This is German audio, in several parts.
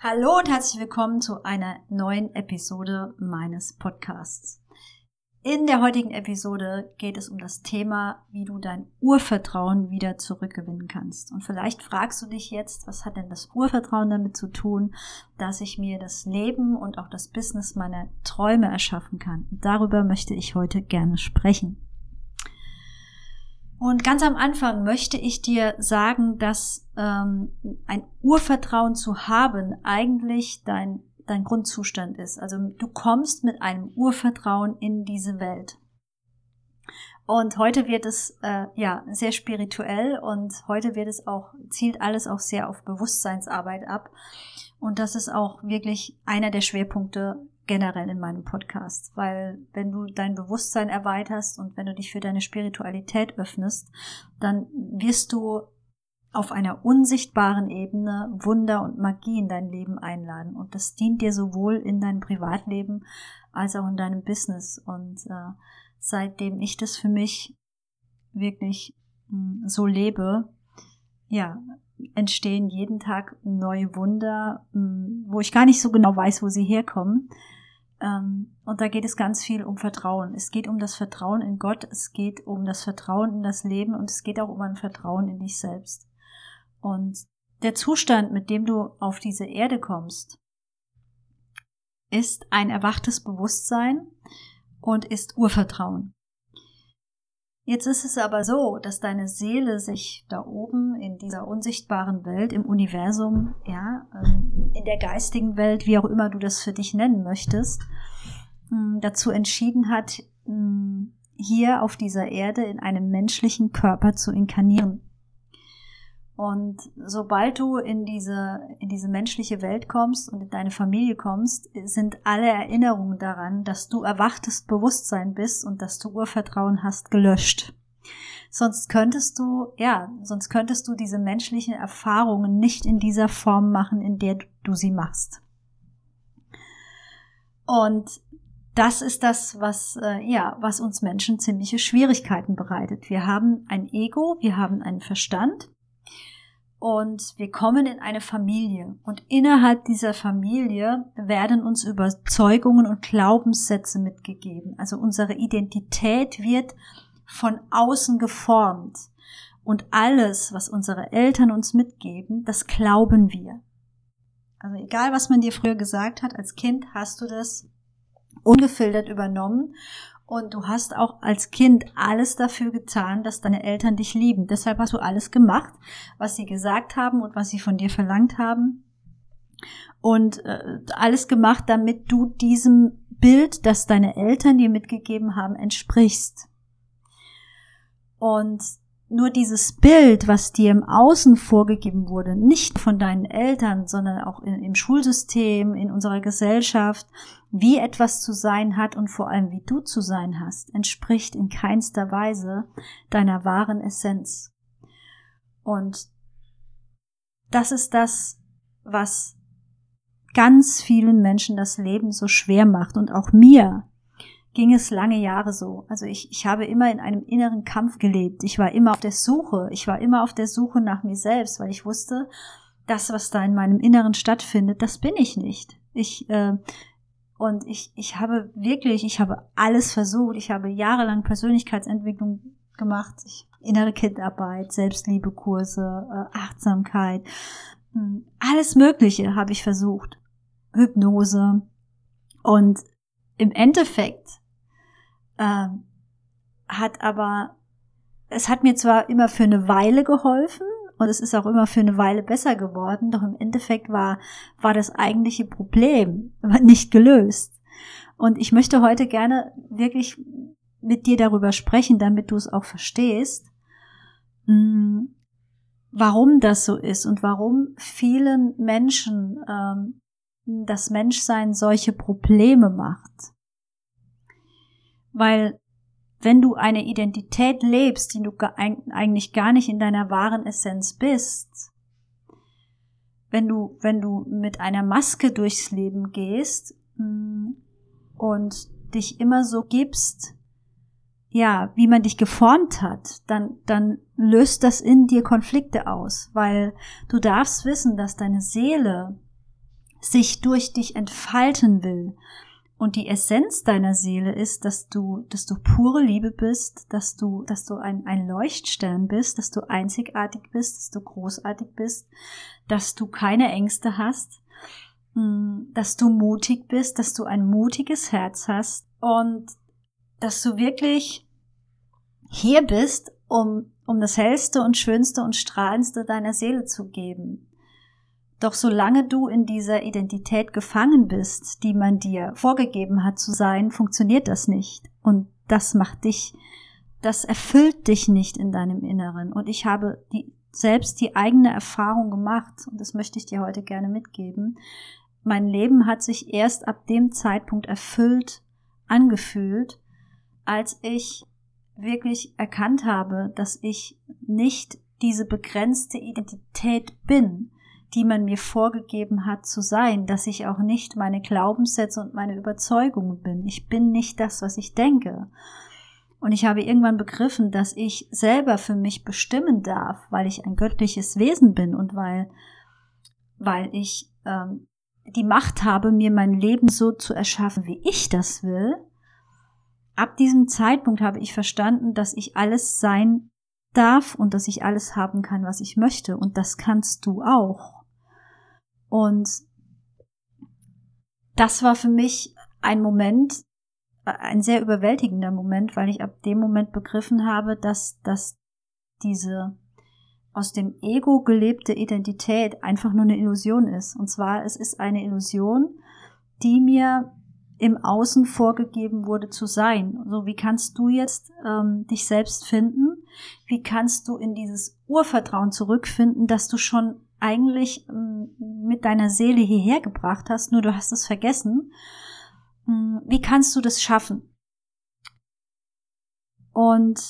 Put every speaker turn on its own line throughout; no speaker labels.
Hallo und herzlich willkommen zu einer neuen Episode meines Podcasts. In der heutigen Episode geht es um das Thema, wie du dein Urvertrauen wieder zurückgewinnen kannst. Und vielleicht fragst du dich jetzt, was hat denn das Urvertrauen damit zu tun, dass ich mir das Leben und auch das Business meiner Träume erschaffen kann. Und darüber möchte ich heute gerne sprechen. Und ganz am Anfang möchte ich dir sagen, dass ähm, ein Urvertrauen zu haben eigentlich dein, dein Grundzustand ist. Also du kommst mit einem Urvertrauen in diese Welt. Und heute wird es äh, ja sehr spirituell und heute wird es auch zielt alles auch sehr auf Bewusstseinsarbeit ab. Und das ist auch wirklich einer der Schwerpunkte generell in meinem Podcast, weil wenn du dein Bewusstsein erweiterst und wenn du dich für deine Spiritualität öffnest, dann wirst du auf einer unsichtbaren Ebene Wunder und Magie in dein Leben einladen. Und das dient dir sowohl in deinem Privatleben als auch in deinem Business. Und äh, seitdem ich das für mich wirklich mh, hm, so lebe, ja, entstehen jeden Tag neue Wunder, mh, hm, wo ich gar nicht so genau weiß, wo sie herkommen. Ähm, und da geht es ganz viel um Vertrauen. Es geht um das Vertrauen in Gott, es geht um das Vertrauen in das Leben und es geht auch um ein Vertrauen in dich selbst. Und der Zustand, mit dem du auf diese Erde kommst, ist ein erwachtes Bewusstsein und ist Urvertrauen. Jetzt ist es aber so, dass deine Seele sich da oben in dieser unsichtbaren Welt, im Universum, ja, ähm, in der geistigen Welt, wie auch immer du das für dich nennen möchtest, hm, dazu entschieden hat, hm, hier auf dieser Erde in einem menschlichen Körper zu inkarnieren. Und sobald du in diese, in diese menschliche Welt kommst und in deine Familie kommst, sind alle Erinnerungen daran, dass du erwachtes Bewusstsein bist und dass du Urvertrauen hast, gelöscht. Sonst könntest du, ja, sonst könntest du diese menschlichen Erfahrungen nicht in dieser Form machen, in der du sie machst. Und das ist das, was, äh, ja, was uns Menschen ziemliche Schwierigkeiten bereitet. Wir haben ein Ego, wir haben einen Verstand und wir kommen in eine Familie und innerhalb dieser Familie werden uns Überzeugungen und Glaubenssätze mitgegeben. Also unsere Identität wird von außen geformt und alles, was unsere Eltern uns mitgeben, das glauben wir. Also egal, was man dir früher gesagt hat, als Kind hast du das ungefiltert übernommen und du hast auch als Kind alles dafür getan, dass deine Eltern dich lieben. Deshalb hast du alles gemacht, was sie gesagt haben und was sie von dir verlangt haben. Und äh, alles gemacht, damit du diesem Bild, das deine Eltern dir mitgegeben haben, entsprichst. Und nur dieses Bild, was dir im Außen vorgegeben wurde, nicht von deinen Eltern, sondern auch in, im Schulsystem, in unserer Gesellschaft, wie etwas zu sein hat und vor allem wie du zu sein hast, entspricht in keinster Weise deiner wahren Essenz. Und das ist das, was ganz vielen Menschen das Leben so schwer macht und auch mir ging es lange Jahre so. Also ich, ich habe immer in einem inneren Kampf gelebt. Ich war immer auf der Suche. Ich war immer auf der Suche nach mir selbst, weil ich wusste, das, was da in meinem Inneren stattfindet, das bin ich nicht. Ich, äh, und ich, ich habe wirklich, ich habe alles versucht. Ich habe jahrelang Persönlichkeitsentwicklung gemacht. Ich, innere Kindarbeit, Selbstliebekurse, äh, Achtsamkeit, hm, alles Mögliche habe ich versucht. Hypnose. Und im Endeffekt äh, hat aber, es hat mir zwar immer für eine Weile geholfen und es ist auch immer für eine Weile besser geworden, doch im Endeffekt war, war das eigentliche Problem nicht gelöst. Und ich möchte heute gerne wirklich mit dir darüber sprechen, damit du es auch verstehst, mm, warum das so ist und warum vielen Menschen ähm, das Menschsein solche Probleme macht. Weil wenn du eine Identität lebst, die du eigentlich gar nicht in deiner wahren Essenz bist, wenn du, wenn du mit einer Maske durchs Leben gehst mm, und dich immer so gibst, ja, wie man dich geformt hat, dann, dann löst das in dir Konflikte aus, weil du darfst wissen, dass deine Seele sich durch dich entfalten will. Und die Essenz deiner Seele ist, dass du, dass du pure Liebe bist, dass du, dass du ein, ein Leuchtstern bist, dass du einzigartig bist, dass du großartig bist, dass du keine Ängste hast, hm, dass du mutig bist, dass du ein mutiges Herz hast und dass du wirklich hier bist, um, um das hellste und schönste und strahlendste deiner Seele zu geben. Doch solange du in dieser Identität gefangen bist, die man dir vorgegeben hat zu sein, funktioniert das nicht. Und das macht dich, das erfüllt dich nicht in deinem Inneren. Und ich habe die, selbst die eigene Erfahrung gemacht, und das möchte ich dir heute gerne mitgeben. Mein Leben hat sich erst ab dem Zeitpunkt erfüllt angefühlt, als ich wirklich erkannt habe, dass ich nicht diese begrenzte Identität bin, die man mir vorgegeben hat zu sein, dass ich auch nicht meine Glaubenssätze und meine Überzeugungen bin. Ich bin nicht das, was ich denke. Und ich habe irgendwann begriffen, dass ich selber für mich bestimmen darf, weil ich ein göttliches Wesen bin und weil, weil ich ähm, die Macht habe, mir mein Leben so zu erschaffen, wie ich das will. Ab diesem Zeitpunkt habe ich verstanden, dass ich alles sein darf und dass ich alles haben kann, was ich möchte. Und das kannst du auch. Und das war für mich ein Moment, ein sehr überwältigender Moment, weil ich ab dem Moment begriffen habe, dass, dass diese aus dem Ego gelebte Identität einfach nur eine Illusion ist. Und zwar, es ist eine Illusion, die mir im Außen vorgegeben wurde zu sein. So, wie kannst du jetzt ähm, dich selbst finden? Wie kannst du in dieses Urvertrauen zurückfinden, dass du schon eigentlich ähm, mit deiner Seele hierher gebracht hast, nur du hast es vergessen. Hm, wie kannst du das schaffen? Und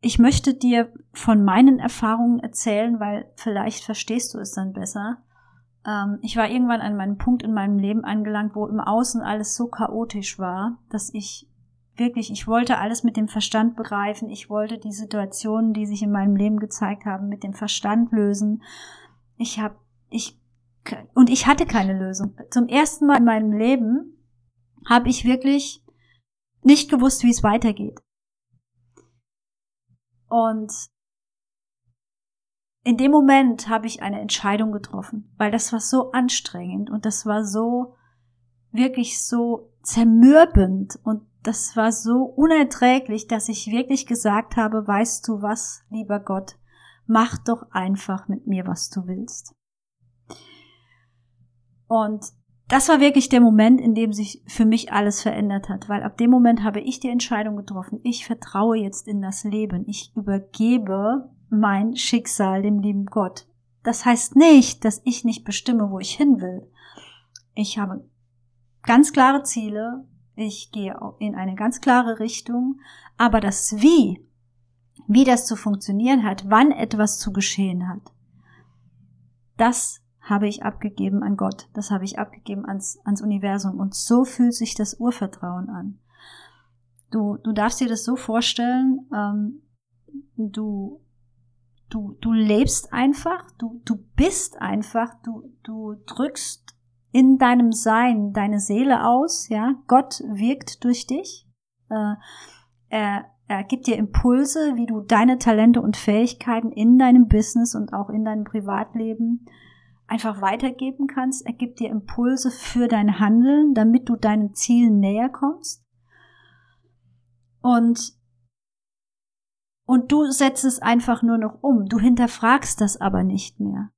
ich möchte dir von meinen Erfahrungen erzählen, weil vielleicht verstehst du es dann besser. Ähm, ich war irgendwann an meinem Punkt in meinem Leben angelangt, wo im Außen alles so chaotisch war, dass ich wirklich, ich wollte alles mit dem Verstand begreifen. Ich wollte die Situationen, die sich in meinem Leben gezeigt haben, mit dem Verstand lösen. Ich habe, ich, und ich hatte keine Lösung. Zum ersten Mal in meinem Leben habe ich wirklich nicht gewusst, wie es weitergeht. Und in dem Moment habe ich eine Entscheidung getroffen, weil das war so anstrengend und das war so wirklich so zermürbend und das war so unerträglich, dass ich wirklich gesagt habe, weißt du was, lieber Gott, mach doch einfach mit mir, was du willst. Und das war wirklich der Moment, in dem sich für mich alles verändert hat, weil ab dem Moment habe ich die Entscheidung getroffen, ich vertraue jetzt in das Leben, ich übergebe mein Schicksal dem lieben Gott. Das heißt nicht, dass ich nicht bestimme, wo ich hin will. Ich habe ganz klare Ziele, ich gehe in eine ganz klare Richtung, aber das Wie wie das zu funktionieren hat, wann etwas zu geschehen hat, das habe ich abgegeben an Gott, das habe ich abgegeben ans, ans Universum. Und so fühlt sich das Urvertrauen an. Du, du darfst dir das so vorstellen, ähm, du, du, du lebst einfach, du, du bist einfach, du, du drückst in deinem Sein deine Seele aus, ja, Gott wirkt durch dich, äh, er, er gibt dir Impulse, wie du deine Talente und Fähigkeiten in deinem Business und auch in deinem Privatleben einfach weitergeben kannst. Er gibt dir Impulse für dein Handeln, damit du deinen Zielen näher kommst. Und und du setzt es einfach nur noch um. Du hinterfragst das aber nicht mehr.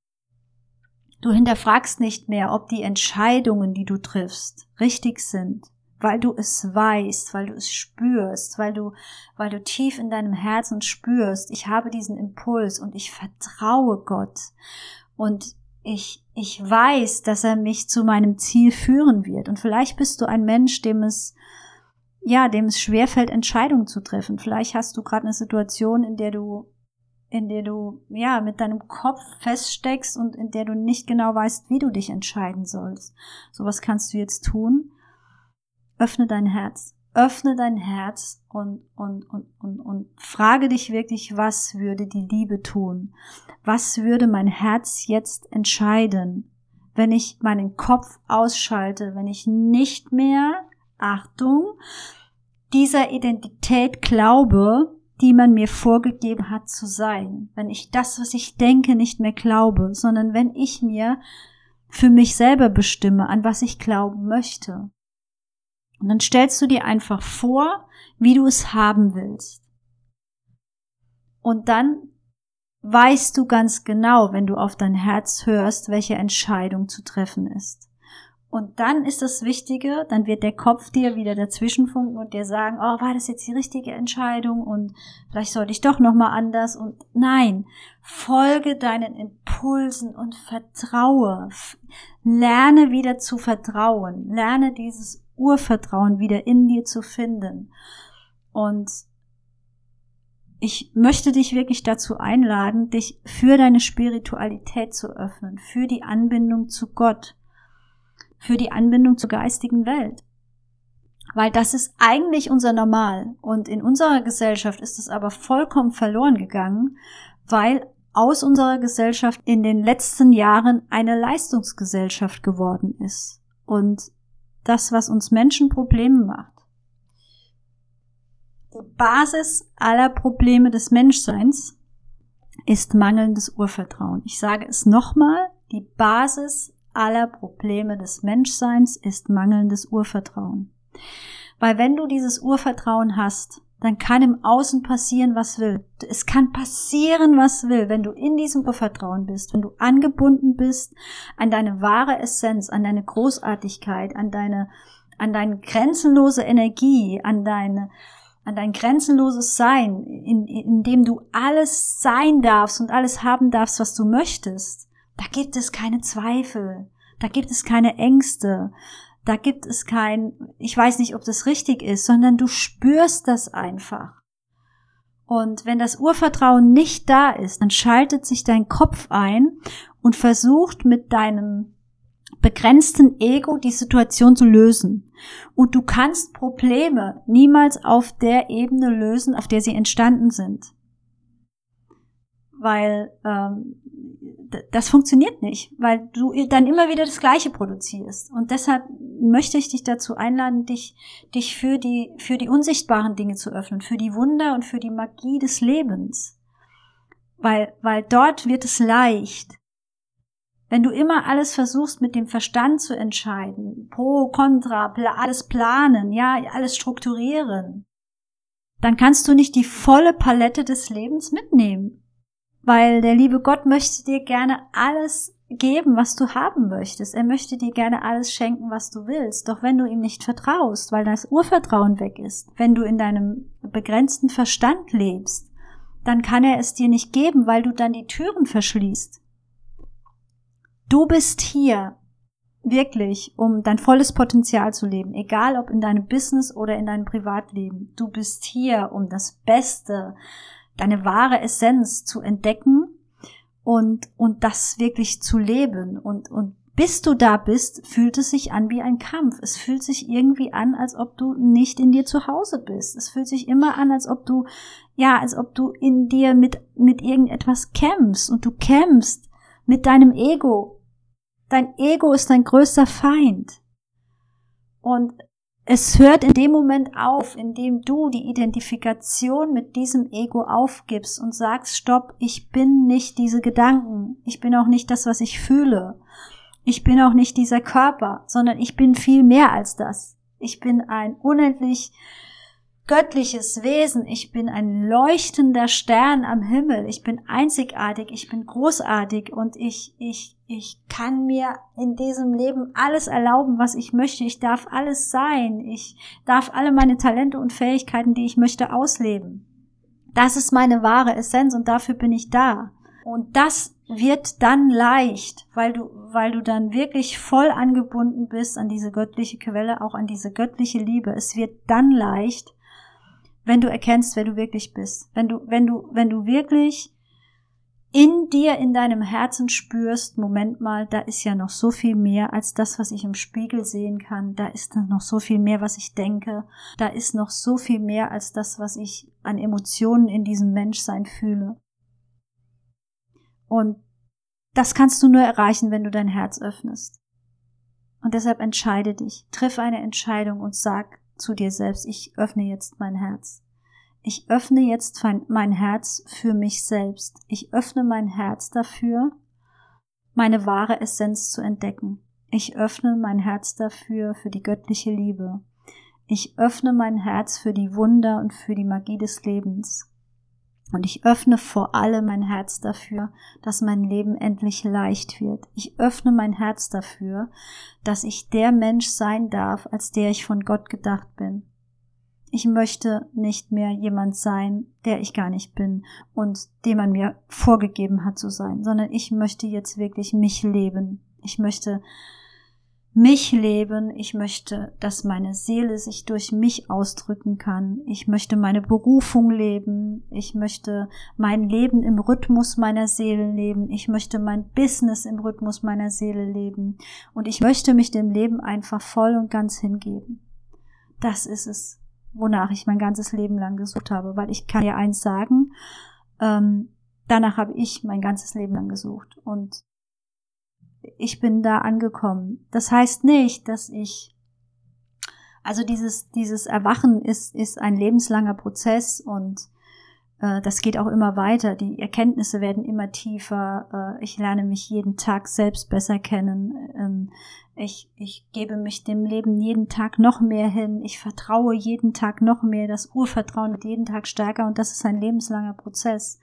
Du hinterfragst nicht mehr, ob die Entscheidungen, die du triffst, richtig sind weil du es weißt, weil du es spürst, weil du, weil du tief in deinem Herzen spürst, ich habe diesen Impuls und ich vertraue Gott und ich, ich weiß, dass er mich zu meinem Ziel führen wird. Und vielleicht bist du ein Mensch, dem es, ja, dem es schwerfällt, Entscheidungen zu treffen. Vielleicht hast du gerade eine Situation, in der du in der du ja mit deinem Kopf feststeckst und in der du nicht genau weißt, wie du dich entscheiden sollst. So was kannst du jetzt tun öffne dein Herz. Öffne dein Herz und, und, und, und, und frage dich wirklich, was würde die Liebe tun? Was würde mein Herz jetzt entscheiden? wenn ich meinen Kopf ausschalte, wenn ich nicht mehr, Achtung, dieser Identität glaube, die man mir vorgegeben hat zu sein. Wenn ich das, was ich denke, nicht mehr glaube, sondern wenn ich mir für mich selber bestimme, an was ich glauben möchte. Und dann stellst du dir einfach vor, wie du es haben willst. Und dann weißt du ganz genau, wenn du auf dein Herz hörst, welche Entscheidung zu treffen ist. Und dann ist das Wichtige, dann wird der Kopf dir wieder dazwischenfunken und dir sagen, oh, war das jetzt die richtige Entscheidung und vielleicht sollte ich doch noch mal anders und nein, folge deinen Impulsen und vertraue. Lerne wieder zu vertrauen. Lerne dieses Urvertrauen wieder in dir zu finden. Und ich möchte dich wirklich dazu einladen, dich für deine Spiritualität zu öffnen, für die Anbindung zu Gott für die Anbindung zur geistigen Welt. Weil das ist eigentlich unser Normal. Und in unserer Gesellschaft ist es aber vollkommen verloren gegangen, weil aus unserer Gesellschaft in den letzten Jahren eine Leistungsgesellschaft geworden ist. Und das, was uns Menschen Probleme macht. Die Basis aller Probleme des Menschseins ist mangelndes Urvertrauen. Ich sage es nochmal, die Basis aller Probleme des Menschseins ist mangelndes Urvertrauen. Weil wenn du dieses Urvertrauen hast, dann kann im Außen passieren, was will. Es kann passieren, was will, wenn du in diesem Urvertrauen bist, wenn du angebunden bist an deine wahre Essenz, an deine Großartigkeit, an deine, an deine grenzenlose Energie, an deine, an dein grenzenloses Sein, in, in dem du alles sein darfst und alles haben darfst, was du möchtest, da gibt es keine Zweifel, da gibt es keine Ängste, da gibt es kein, ich weiß nicht, ob das richtig ist, sondern du spürst das einfach. Und wenn das Urvertrauen nicht da ist, dann schaltet sich dein Kopf ein und versucht mit deinem begrenzten Ego die Situation zu lösen. Und du kannst Probleme niemals auf der Ebene lösen, auf der sie entstanden sind. Weil ähm, das funktioniert nicht, weil du dann immer wieder das Gleiche produzierst. Und deshalb möchte ich dich dazu einladen, dich, dich für die, für die unsichtbaren Dinge zu öffnen, für die Wunder und für die Magie des Lebens. Weil, weil dort wird es leicht. Wenn du immer alles versuchst mit dem Verstand zu entscheiden, pro, contra, alles planen, ja, alles strukturieren, dann kannst du nicht die volle Palette des Lebens mitnehmen weil der liebe Gott möchte dir gerne alles geben, was du haben möchtest. Er möchte dir gerne alles schenken, was du willst. Doch wenn du ihm nicht vertraust, weil das Urvertrauen weg ist, wenn du in deinem begrenzten Verstand lebst, dann kann er es dir nicht geben, weil du dann die Türen verschließt. Du bist hier wirklich, um dein volles Potenzial zu leben, egal ob in deinem Business oder in deinem Privatleben. Du bist hier, um das Beste deine wahre Essenz zu entdecken und, und das wirklich zu leben. Und, und bis du da bist, fühlt es sich an wie ein Kampf. Es fühlt sich irgendwie an, als ob du nicht in dir zu Hause bist. Es fühlt sich immer an, als ob du, ja, als ob du in dir mit, mit irgendetwas kämpfst und du kämpfst mit deinem Ego. Dein Ego ist dein größter Feind. Und es hört in dem Moment auf, in dem du die Identifikation mit diesem Ego aufgibst und sagst, stopp, ich bin nicht diese Gedanken, ich bin auch nicht das, was ich fühle, ich bin auch nicht dieser Körper, sondern ich bin viel mehr als das. Ich bin ein unendlich göttliches Wesen, ich bin ein leuchtender Stern am Himmel, ich bin einzigartig, ich bin großartig und ich, ich, ich kann mir in diesem Leben alles erlauben, was ich möchte, ich darf alles sein, ich darf alle meine Talente und Fähigkeiten, die ich möchte, ausleben. Das ist meine wahre Essenz und dafür bin ich da. Und das wird dann leicht, weil du, weil du dann wirklich voll angebunden bist an diese göttliche Quelle, auch an diese göttliche Liebe. Es wird dann leicht, wenn du erkennst, wer du wirklich bist. Wenn du, wenn du, wenn du wirklich in dir, in deinem Herzen spürst, Moment mal, da ist ja noch so viel mehr als das, was ich im Spiegel sehen kann. Da ist noch so viel mehr, was ich denke. Da ist noch so viel mehr als das, was ich an Emotionen in diesem Menschsein fühle. Und das kannst du nur erreichen, wenn du dein Herz öffnest. Und deshalb entscheide dich, triff eine Entscheidung und sag zu dir selbst, ich öffne jetzt mein Herz. Ich öffne jetzt mein Herz für mich selbst. Ich öffne mein Herz dafür, meine wahre Essenz zu entdecken. Ich öffne mein Herz dafür, für die göttliche Liebe. Ich öffne mein Herz für die Wunder und für die Magie des Lebens. Und ich öffne vor allem mein Herz dafür, dass mein Leben endlich leicht wird. Ich öffne mein Herz dafür, dass ich der Mensch sein darf, als der ich von Gott gedacht bin. Ich möchte nicht mehr jemand sein, der ich gar nicht bin und dem man mir vorgegeben hat zu sein, sondern ich möchte jetzt wirklich mich leben. Ich möchte mich leben, ich möchte, dass meine Seele sich durch mich ausdrücken kann, ich möchte meine Berufung leben, ich möchte mein Leben im Rhythmus meiner Seele leben, ich möchte mein Business im Rhythmus meiner Seele leben. Und ich möchte mich dem Leben einfach voll und ganz hingeben. Das ist es, wonach ich mein ganzes Leben lang gesucht habe, weil ich kann ja eins sagen, ähm, danach habe ich mein ganzes Leben lang gesucht. Und ich bin da angekommen. Das heißt nicht, dass ich, also dieses, dieses Erwachen ist, ist ein lebenslanger Prozess und äh, das geht auch immer weiter. Die Erkenntnisse werden immer tiefer. Äh, ich lerne mich jeden Tag selbst besser kennen. Ähm, ich, ich gebe mich dem Leben jeden Tag noch mehr hin. Ich vertraue jeden Tag noch mehr. Das Urvertrauen wird jeden Tag stärker und das ist ein lebenslanger Prozess.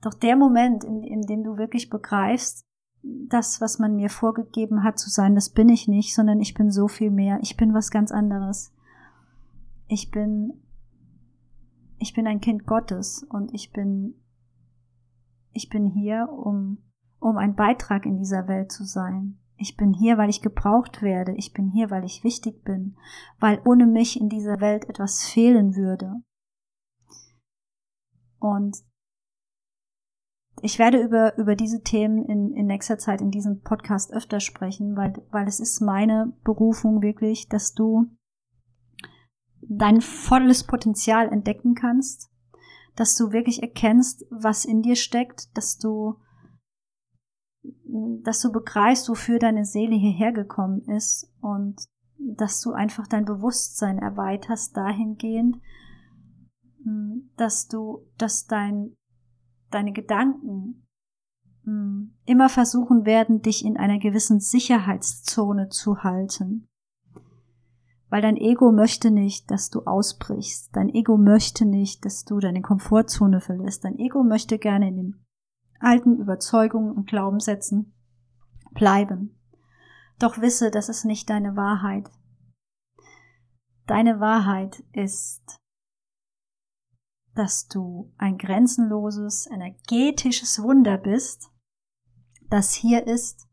Doch der Moment, in, in dem du wirklich begreifst, das, was man mir vorgegeben hat zu sein, das bin ich nicht, sondern ich bin so viel mehr. Ich bin was ganz anderes. Ich bin, ich bin ein Kind Gottes und ich bin, ich bin hier, um, um ein Beitrag in dieser Welt zu sein. Ich bin hier, weil ich gebraucht werde. Ich bin hier, weil ich wichtig bin, weil ohne mich in dieser Welt etwas fehlen würde. Und ich werde über, über diese Themen in, in nächster Zeit in diesem Podcast öfter sprechen, weil, weil es ist meine Berufung wirklich, dass du dein volles Potenzial entdecken kannst, dass du wirklich erkennst, was in dir steckt, dass du, dass du begreifst, wofür deine Seele hierher gekommen ist und dass du einfach dein Bewusstsein erweiterst dahingehend, dass du, dass dein deine Gedanken mh, hm, immer versuchen werden, dich in einer gewissen Sicherheitszone zu halten. Weil dein Ego möchte nicht, dass du ausbrichst. Dein Ego möchte nicht, dass du deine Komfortzone verlässt. Dein Ego möchte gerne in den alten Überzeugungen und Glaubenssätzen bleiben. Doch wisse, das ist nicht deine Wahrheit. Deine Wahrheit ist dass du ein grenzenloses, energetisches Wunder bist, das hier ist,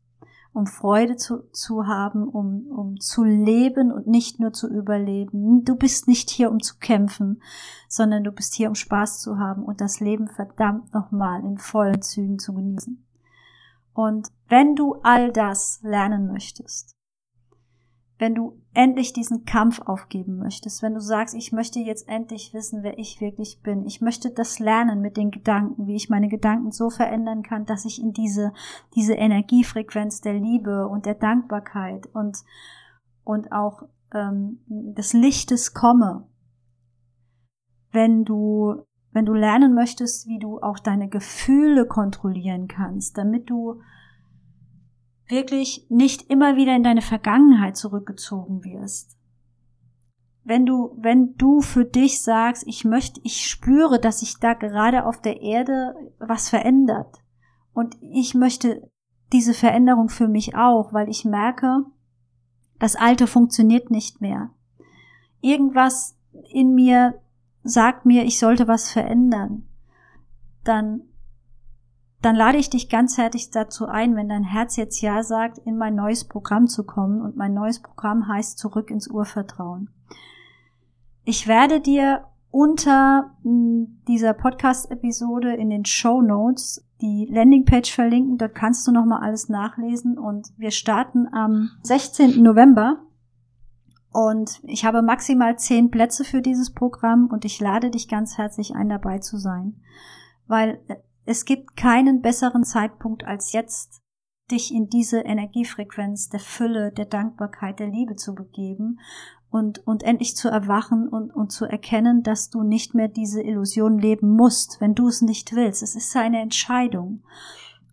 um Freude zu, zu haben, um, um zu leben und nicht nur zu überleben. Du bist nicht hier, um zu kämpfen, sondern du bist hier, um Spaß zu haben und das Leben verdammt nochmal in vollen Zügen zu genießen. Und wenn du all das lernen möchtest, wenn du endlich diesen Kampf aufgeben möchtest, wenn du sagst, ich möchte jetzt endlich wissen, wer ich wirklich bin, ich möchte das lernen mit den Gedanken, wie ich meine Gedanken so verändern kann, dass ich in diese, diese Energiefrequenz der Liebe und der Dankbarkeit und, und auch ähm, des Lichtes komme, wenn du, wenn du lernen möchtest, wie du auch deine Gefühle kontrollieren kannst, damit du wirklich nicht immer wieder in deine Vergangenheit zurückgezogen wirst. Wenn du, wenn du für dich sagst, ich möchte, ich spüre, dass sich da gerade auf der Erde was verändert. Und ich möchte diese Veränderung für mich auch, weil ich merke, das Alte funktioniert nicht mehr. Irgendwas in mir sagt mir, ich sollte was verändern. Dann dann lade ich dich ganz herzlich dazu ein, wenn dein Herz jetzt Ja sagt, in mein neues Programm zu kommen. Und mein neues Programm heißt Zurück ins Urvertrauen. Ich werde dir unter hm, dieser Podcast-Episode in den Show Notes die Landingpage verlinken. Dort kannst du nochmal alles nachlesen. Und wir starten am 16. November. Und ich habe maximal zehn Plätze für dieses Programm und ich lade dich ganz herzlich ein, dabei zu sein. Weil es gibt keinen besseren Zeitpunkt als jetzt, dich in diese Energiefrequenz der Fülle, der Dankbarkeit, der Liebe zu begeben und, und endlich zu erwachen und, und zu erkennen, dass du nicht mehr diese Illusion leben musst, wenn du es nicht willst. Es ist eine Entscheidung.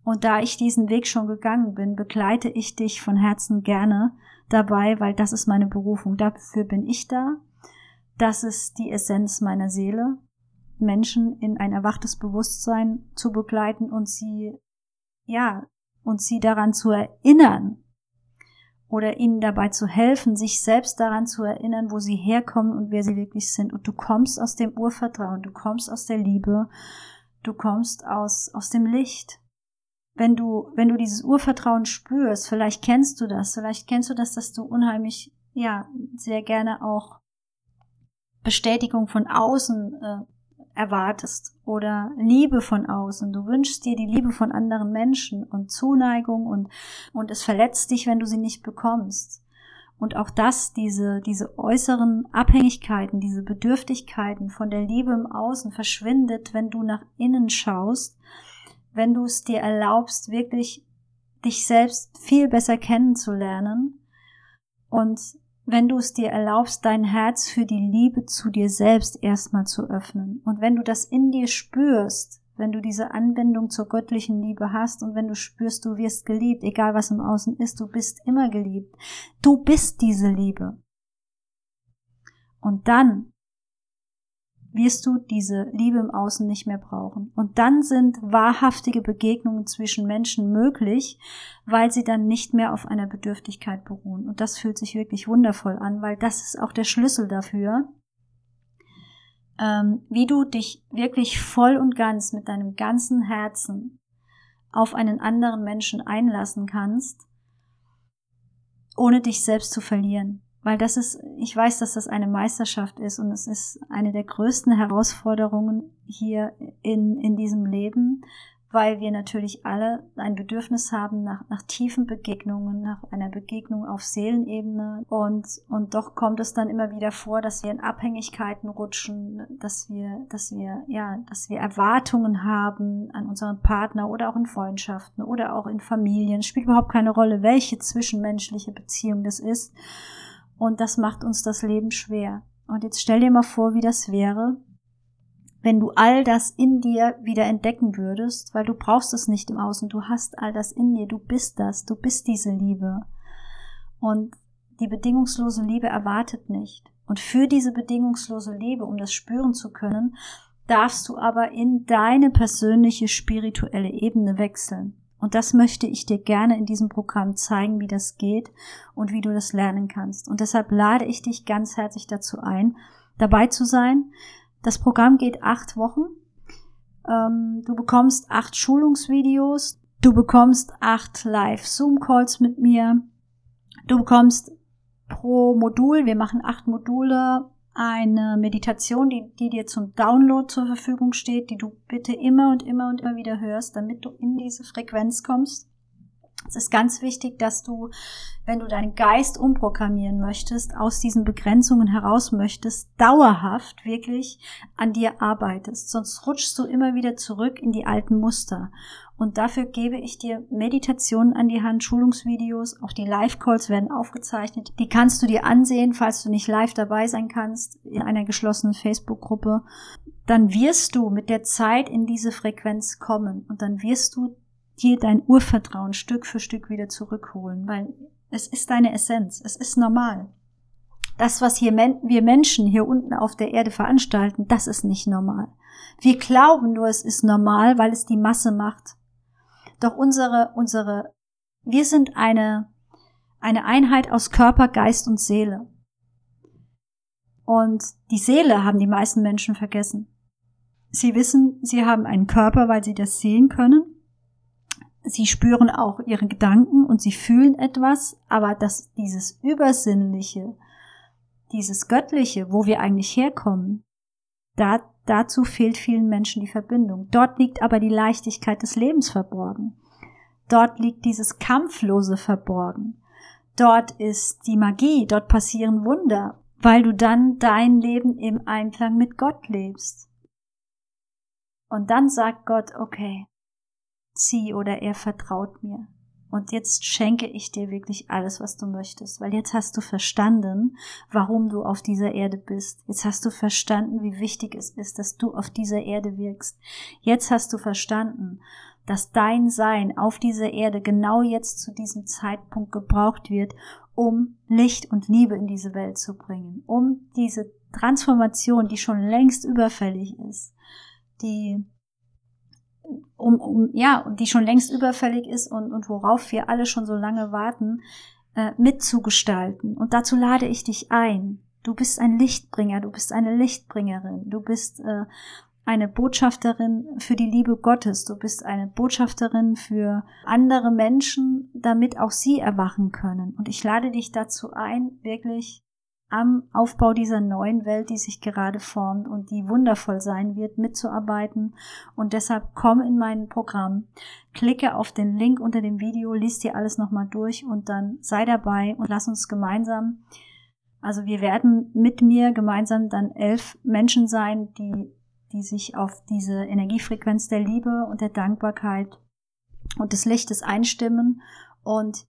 Und da ich diesen Weg schon gegangen bin, begleite ich dich von Herzen gerne dabei, weil das ist meine Berufung. Dafür bin ich da. Das ist die Essenz meiner Seele, Menschen in ein erwachtes Bewusstsein zu begleiten und sie, ja, und sie daran zu erinnern, oder ihnen dabei zu helfen, sich selbst daran zu erinnern, wo sie herkommen und wer sie wirklich sind. Und du kommst aus dem Urvertrauen, du kommst aus der Liebe, du kommst aus, aus dem Licht. Wenn du, wenn du dieses Urvertrauen spürst, vielleicht kennst du das, vielleicht kennst du das, dass du unheimlich, ja, sehr gerne auch Bestätigung von außen äh, erwartest oder Liebe von außen. Du wünschst dir die Liebe von anderen Menschen und Zuneigung und, und es verletzt dich, wenn du sie nicht bekommst. Und auch das, diese, diese äußeren Abhängigkeiten, diese Bedürftigkeiten von der Liebe im Außen verschwindet, wenn du nach innen schaust, wenn du es dir erlaubst, wirklich dich selbst viel besser kennenzulernen und wenn du es dir erlaubst, dein Herz für die Liebe zu dir selbst erstmal zu öffnen. Und wenn du das in dir spürst, wenn du diese Anbindung zur göttlichen Liebe hast und wenn du spürst, du wirst geliebt, egal was im Außen ist, du bist immer geliebt. Du bist diese Liebe. Und dann wirst du diese Liebe im Außen nicht mehr brauchen. Und dann sind wahrhaftige Begegnungen zwischen Menschen möglich, weil sie dann nicht mehr auf einer Bedürftigkeit beruhen. Und das fühlt sich wirklich wundervoll an, weil das ist auch der Schlüssel dafür, ähm, wie du dich wirklich voll und ganz mit deinem ganzen Herzen auf einen anderen Menschen einlassen kannst, ohne dich selbst zu verlieren weil das ist, ich weiß, dass das eine Meisterschaft ist und es ist eine der größten Herausforderungen hier in, in diesem Leben, weil wir natürlich alle ein Bedürfnis haben nach, nach tiefen Begegnungen, nach einer Begegnung auf Seelenebene und, und doch kommt es dann immer wieder vor, dass wir in Abhängigkeiten rutschen, dass wir, dass wir, ja, dass wir Erwartungen haben an unseren Partner oder auch in Freundschaften oder auch in Familien, spielt überhaupt keine Rolle, welche zwischenmenschliche Beziehung das ist. Und das macht uns das Leben schwer. Und jetzt stell dir mal vor, wie das wäre, wenn du all das in dir wieder entdecken würdest, weil du brauchst es nicht im Außen, du hast all das in dir, du bist das, du bist diese Liebe. Und die bedingungslose Liebe erwartet nicht. Und für diese bedingungslose Liebe, um das spüren zu können, darfst du aber in deine persönliche spirituelle Ebene wechseln. Und das möchte ich dir gerne in diesem Programm zeigen, wie das geht und wie du das lernen kannst. Und deshalb lade ich dich ganz herzlich dazu ein, dabei zu sein. Das Programm geht acht Wochen. Ähm, du bekommst acht Schulungsvideos. Du bekommst acht Live-Zoom-Calls mit mir. Du bekommst pro Modul, wir machen acht Module, eine Meditation, die, die dir zum Download zur Verfügung steht, die du bitte immer und immer und immer wieder hörst, damit du in diese Frequenz kommst. Es ist ganz wichtig, dass du, wenn du deinen Geist umprogrammieren möchtest, aus diesen Begrenzungen heraus möchtest, dauerhaft wirklich an dir arbeitest. Sonst rutschst du immer wieder zurück in die alten Muster. Und dafür gebe ich dir Meditationen an die Hand, Schulungsvideos, auch die Live-Calls werden aufgezeichnet. Die kannst du dir ansehen, falls du nicht live dabei sein kannst, in einer geschlossenen Facebook-Gruppe. Dann wirst du mit der Zeit in diese Frequenz kommen und dann wirst du dir dein Urvertrauen Stück für Stück wieder zurückholen, weil es ist deine Essenz, es ist normal. Das, was hier wir Menschen hier unten auf der Erde veranstalten, das ist nicht normal. Wir glauben nur, es ist normal, weil es die Masse macht. Doch unsere, unsere, wir sind eine, eine Einheit aus Körper, Geist und Seele. Und die Seele haben die meisten Menschen vergessen. Sie wissen, sie haben einen Körper, weil sie das sehen können. Sie spüren auch ihre Gedanken und sie fühlen etwas, aber dass dieses Übersinnliche, dieses Göttliche, wo wir eigentlich herkommen, da, dazu fehlt vielen Menschen die Verbindung. Dort liegt aber die Leichtigkeit des Lebens verborgen. Dort liegt dieses Kampflose verborgen. Dort ist die Magie, dort passieren Wunder, weil du dann dein Leben im Einklang mit Gott lebst. Und dann sagt Gott, okay, sie oder er vertraut mir. Und jetzt schenke ich dir wirklich alles, was du möchtest, weil jetzt hast du verstanden, warum du auf dieser Erde bist. Jetzt hast du verstanden, wie wichtig es ist, dass du auf dieser Erde wirkst. Jetzt hast du verstanden, dass dein Sein auf dieser Erde genau jetzt zu diesem Zeitpunkt gebraucht wird, um Licht und Liebe in diese Welt zu bringen, um diese Transformation, die schon längst überfällig ist, die um, um ja, die schon längst überfällig ist und, und worauf wir alle schon so lange warten, äh, mitzugestalten. Und dazu lade ich dich ein. Du bist ein Lichtbringer, du bist eine Lichtbringerin, du bist äh, eine Botschafterin für die Liebe Gottes, du bist eine Botschafterin für andere Menschen, damit auch sie erwachen können. Und ich lade dich dazu ein, wirklich am Aufbau dieser neuen Welt, die sich gerade formt und die wundervoll sein wird, mitzuarbeiten. Und deshalb komm in mein Programm, klicke auf den Link unter dem Video, liest dir alles nochmal durch und dann sei dabei und lass uns gemeinsam, also wir werden mit mir gemeinsam dann elf Menschen sein, die, die sich auf diese Energiefrequenz der Liebe und der Dankbarkeit und des Lichtes einstimmen und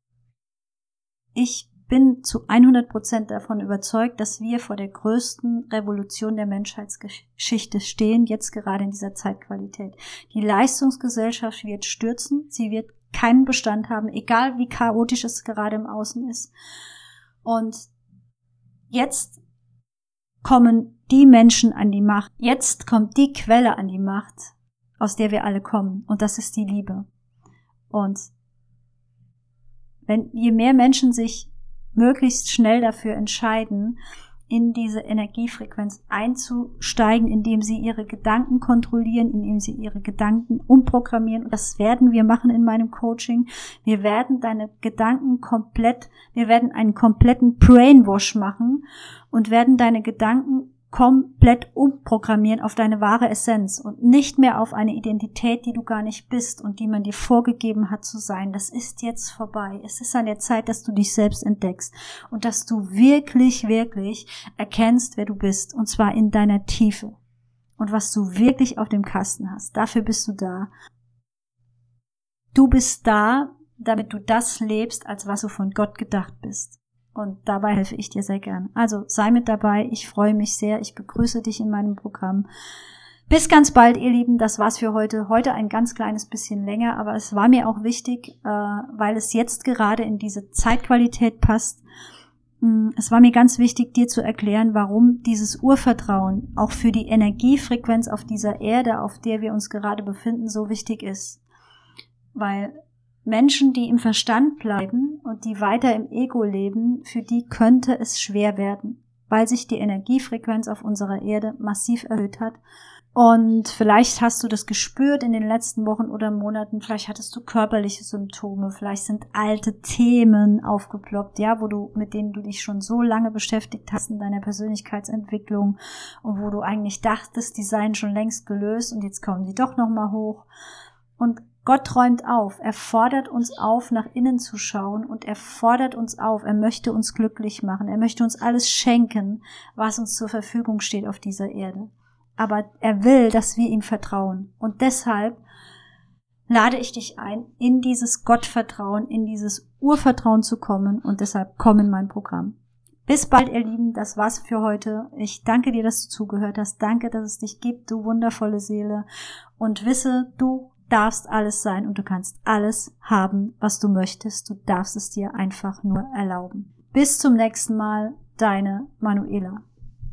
ich bin zu 100 Prozent davon überzeugt, dass wir vor der größten Revolution der Menschheitsgeschichte stehen, jetzt gerade in dieser Zeitqualität. Die Leistungsgesellschaft wird stürzen, sie wird keinen Bestand haben, egal wie chaotisch es gerade im Außen ist. Und jetzt kommen die Menschen an die Macht. Jetzt kommt die Quelle an die Macht, aus der wir alle kommen. Und das ist die Liebe. Und wenn je mehr Menschen sich möglichst schnell dafür entscheiden, in diese Energiefrequenz einzusteigen, indem sie ihre Gedanken kontrollieren, indem sie ihre Gedanken umprogrammieren. Das werden wir machen in meinem Coaching. Wir werden deine Gedanken komplett, wir werden einen kompletten Brainwash machen und werden deine Gedanken komplett umprogrammieren auf deine wahre Essenz und nicht mehr auf eine Identität, die du gar nicht bist und die man dir vorgegeben hat zu sein. Das ist jetzt vorbei. Es ist an der Zeit, dass du dich selbst entdeckst und dass du wirklich, wirklich erkennst, wer du bist und zwar in deiner Tiefe und was du wirklich auf dem Kasten hast. Dafür bist du da. Du bist da, damit du das lebst, als was du von Gott gedacht bist. Und dabei helfe ich dir sehr gern. Also sei mit dabei. Ich freue mich sehr. Ich begrüße dich in meinem Programm. Bis ganz bald, ihr Lieben. Das war's für heute. Heute ein ganz kleines bisschen länger, aber es war mir auch wichtig, äh, weil es jetzt gerade in diese Zeitqualität passt. Mm, es war mir ganz wichtig, dir zu erklären, warum dieses Urvertrauen auch für die Energiefrequenz auf dieser Erde, auf der wir uns gerade befinden, so wichtig ist. Weil Menschen, die im Verstand bleiben und die weiter im Ego leben, für die könnte es schwer werden, weil sich die Energiefrequenz auf unserer Erde massiv erhöht hat. Und vielleicht hast du das gespürt in den letzten Wochen oder Monaten, vielleicht hattest du körperliche Symptome, vielleicht sind alte Themen aufgeploppt, ja, wo du, mit denen du dich schon so lange beschäftigt hast in deiner Persönlichkeitsentwicklung und wo du eigentlich dachtest, die seien schon längst gelöst und jetzt kommen die doch nochmal hoch. Und Gott räumt auf. Er fordert uns auf, nach innen zu schauen und er fordert uns auf. Er möchte uns glücklich machen. Er möchte uns alles schenken, was uns zur Verfügung steht auf dieser Erde. Aber er will, dass wir ihm vertrauen. Und deshalb lade ich dich ein, in dieses Gottvertrauen, in dieses Urvertrauen zu kommen und deshalb komm in mein Programm. Bis bald, ihr Lieben. Das war's für heute. Ich danke dir, dass du zugehört hast. Danke, dass es dich gibt, du wundervolle Seele. Und wisse, du darfst alles sein und du kannst alles haben, was du möchtest. Du darfst es dir einfach nur erlauben. Bis zum nächsten Mal, deine Manuela.